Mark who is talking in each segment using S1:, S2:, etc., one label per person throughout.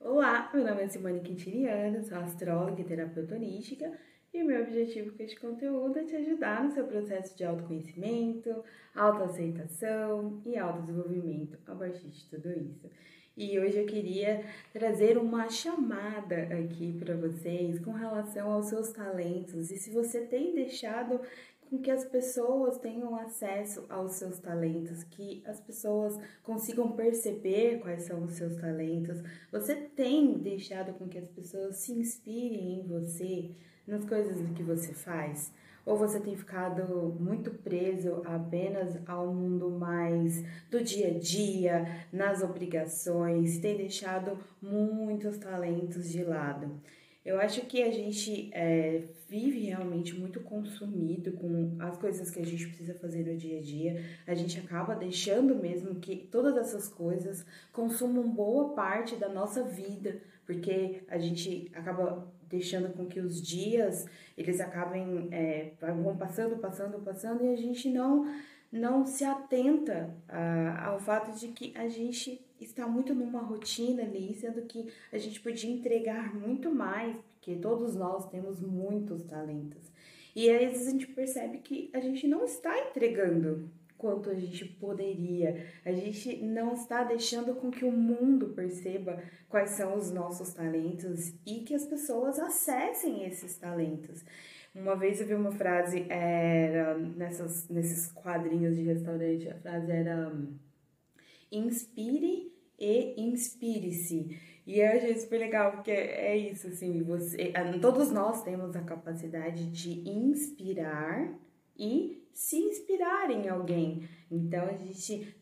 S1: Olá, meu nome é Simone Quintiliano, sou astróloga e terapeuta holística e o meu objetivo com este conteúdo é te ajudar no seu processo de autoconhecimento, autoaceitação e autodesenvolvimento a partir de tudo isso. E hoje eu queria trazer uma chamada aqui para vocês com relação aos seus talentos e se você tem deixado com que as pessoas tenham acesso aos seus talentos, que as pessoas consigam perceber quais são os seus talentos. Você tem deixado com que as pessoas se inspirem em você, nas coisas que você faz? Ou você tem ficado muito preso apenas ao mundo mais do dia a dia, nas obrigações, tem deixado muitos talentos de lado? Eu acho que a gente é, vive realmente muito consumido com as coisas que a gente precisa fazer no dia a dia. A gente acaba deixando mesmo que todas essas coisas consumam boa parte da nossa vida, porque a gente acaba deixando com que os dias eles acabem é, vão passando, passando, passando e a gente não não se atenta a, ao fato de que a gente está muito numa rotina ali, sendo que a gente podia entregar muito mais, porque todos nós temos muitos talentos. E às vezes a gente percebe que a gente não está entregando quanto a gente poderia. A gente não está deixando com que o mundo perceba quais são os nossos talentos e que as pessoas acessem esses talentos. Uma vez eu vi uma frase, era nessas, nesses quadrinhos de restaurante, a frase era inspire e inspire-se. E eu achei super legal, porque é isso, assim, você, todos nós temos a capacidade de inspirar e se inspirar em alguém. Então a gente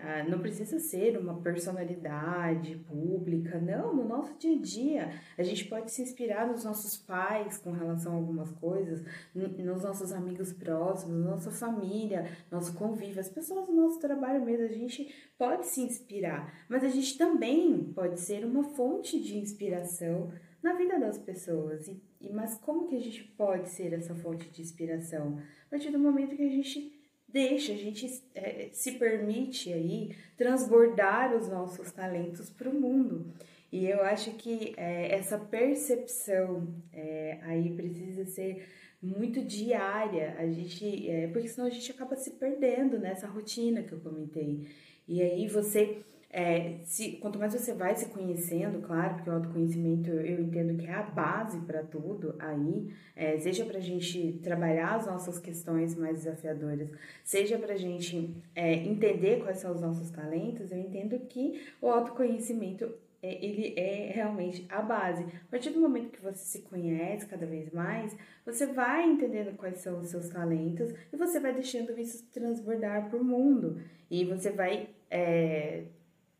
S1: ah, não precisa ser uma personalidade pública, não, no nosso dia a dia. A gente pode se inspirar nos nossos pais com relação a algumas coisas, nos nossos amigos próximos, nossa família, nosso convívio, as pessoas do nosso trabalho mesmo. A gente pode se inspirar, mas a gente também pode ser uma fonte de inspiração na vida das pessoas. E, mas como que a gente pode ser essa fonte de inspiração? A partir do momento que a gente deixa, a gente é, se permite aí transbordar os nossos talentos para o mundo. E eu acho que é, essa percepção é, aí precisa ser muito diária, a gente, é, porque senão a gente acaba se perdendo nessa rotina que eu comentei. E aí você é, se, quanto mais você vai se conhecendo, claro, porque o autoconhecimento eu entendo que é a base para tudo aí, é, seja para a gente trabalhar as nossas questões mais desafiadoras, seja para a gente é, entender quais são os nossos talentos, eu entendo que o autoconhecimento é, ele é realmente a base. A partir do momento que você se conhece cada vez mais, você vai entendendo quais são os seus talentos e você vai deixando isso transbordar para o mundo. E você vai é,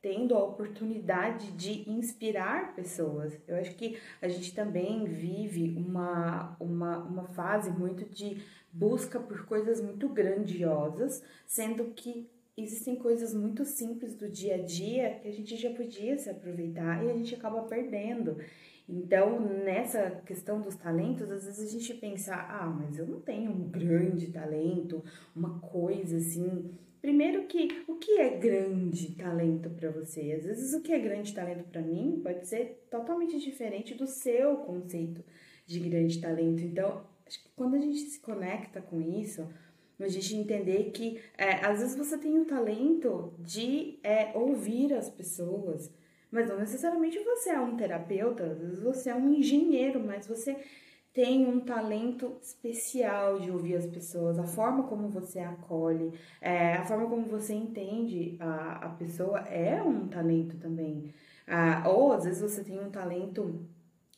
S1: tendo a oportunidade de inspirar pessoas. Eu acho que a gente também vive uma, uma, uma fase muito de busca por coisas muito grandiosas, sendo que existem coisas muito simples do dia a dia que a gente já podia se aproveitar e a gente acaba perdendo. Então, nessa questão dos talentos, às vezes a gente pensa, ah, mas eu não tenho um grande talento, uma coisa assim Primeiro que o que é grande talento para você? Às vezes o que é grande talento para mim pode ser totalmente diferente do seu conceito de grande talento. Então, acho que quando a gente se conecta com isso, a gente entender que é, às vezes você tem o talento de é, ouvir as pessoas, mas não necessariamente você é um terapeuta, às vezes você é um engenheiro, mas você tem um talento especial de ouvir as pessoas, a forma como você acolhe, é, a forma como você entende a, a pessoa é um talento também. Ah, ou às vezes você tem um talento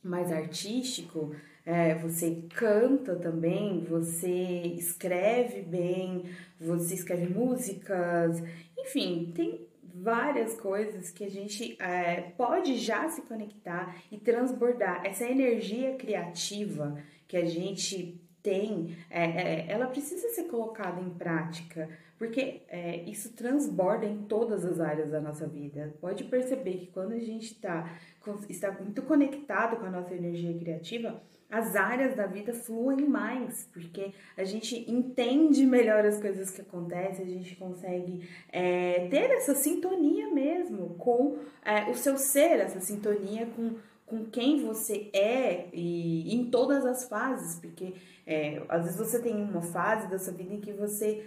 S1: mais artístico, é, você canta também, você escreve bem, você escreve músicas, enfim, tem várias coisas que a gente é, pode já se conectar e transbordar essa energia criativa que a gente tem, é, é, ela precisa ser colocada em prática, porque é, isso transborda em todas as áreas da nossa vida. Pode perceber que quando a gente tá, está muito conectado com a nossa energia criativa, as áreas da vida fluem mais, porque a gente entende melhor as coisas que acontecem, a gente consegue é, ter essa sintonia mesmo com é, o seu ser, essa sintonia com com quem você é e em todas as fases, porque é, às vezes você tem uma fase da sua vida em que você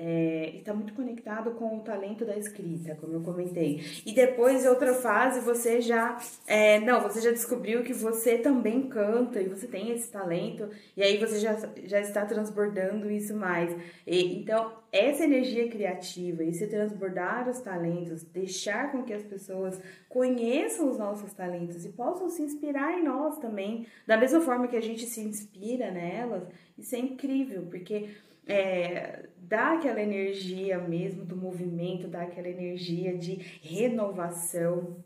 S1: é, está muito conectado com o talento da escrita, como eu comentei. E depois, em outra fase, você já. É, não, você já descobriu que você também canta e você tem esse talento, e aí você já, já está transbordando isso mais. E, então, essa energia criativa, esse transbordar os talentos, deixar com que as pessoas conheçam os nossos talentos e possam se inspirar em nós também, da mesma forma que a gente se inspira nelas, isso é incrível, porque é, dá aquela energia mesmo do movimento, dá aquela energia de renovação.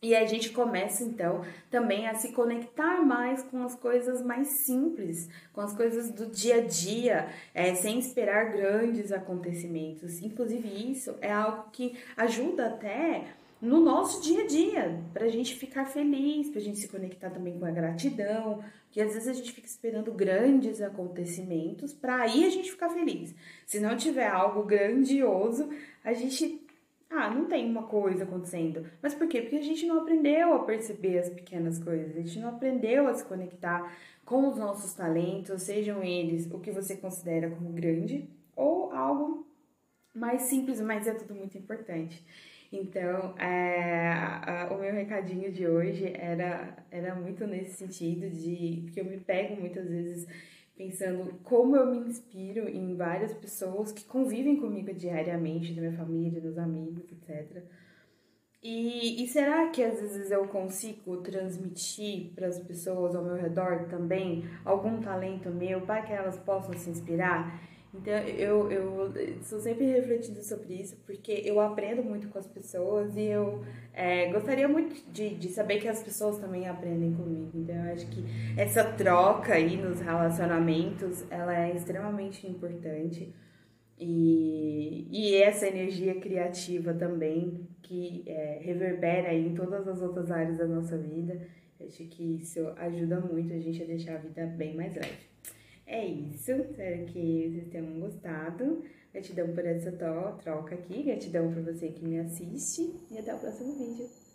S1: E a gente começa então também a se conectar mais com as coisas mais simples, com as coisas do dia a dia, é, sem esperar grandes acontecimentos. Inclusive, isso é algo que ajuda até no nosso dia a dia, para a gente ficar feliz, para a gente se conectar também com a gratidão, que às vezes a gente fica esperando grandes acontecimentos para aí a gente ficar feliz. Se não tiver algo grandioso, a gente ah, não tem uma coisa acontecendo. Mas por quê? Porque a gente não aprendeu a perceber as pequenas coisas, a gente não aprendeu a se conectar com os nossos talentos, sejam eles o que você considera como grande ou algo mais simples, mas é tudo muito importante. Então, é, a, o meu recadinho de hoje era, era muito nesse sentido de porque eu me pego muitas vezes pensando como eu me inspiro em várias pessoas que convivem comigo diariamente, da minha família, dos amigos, etc. E, e será que às vezes eu consigo transmitir para as pessoas ao meu redor também algum talento meu para que elas possam se inspirar? Então, eu, eu estou sempre refletindo sobre isso, porque eu aprendo muito com as pessoas e eu é, gostaria muito de, de saber que as pessoas também aprendem comigo. Então, eu acho que essa troca aí nos relacionamentos, ela é extremamente importante. E, e essa energia criativa também, que é, reverbera aí em todas as outras áreas da nossa vida, acho que isso ajuda muito a gente a deixar a vida bem mais leve. É isso, espero que vocês tenham gostado. Gratidão por essa troca aqui, gratidão por você que me assiste e até o próximo vídeo.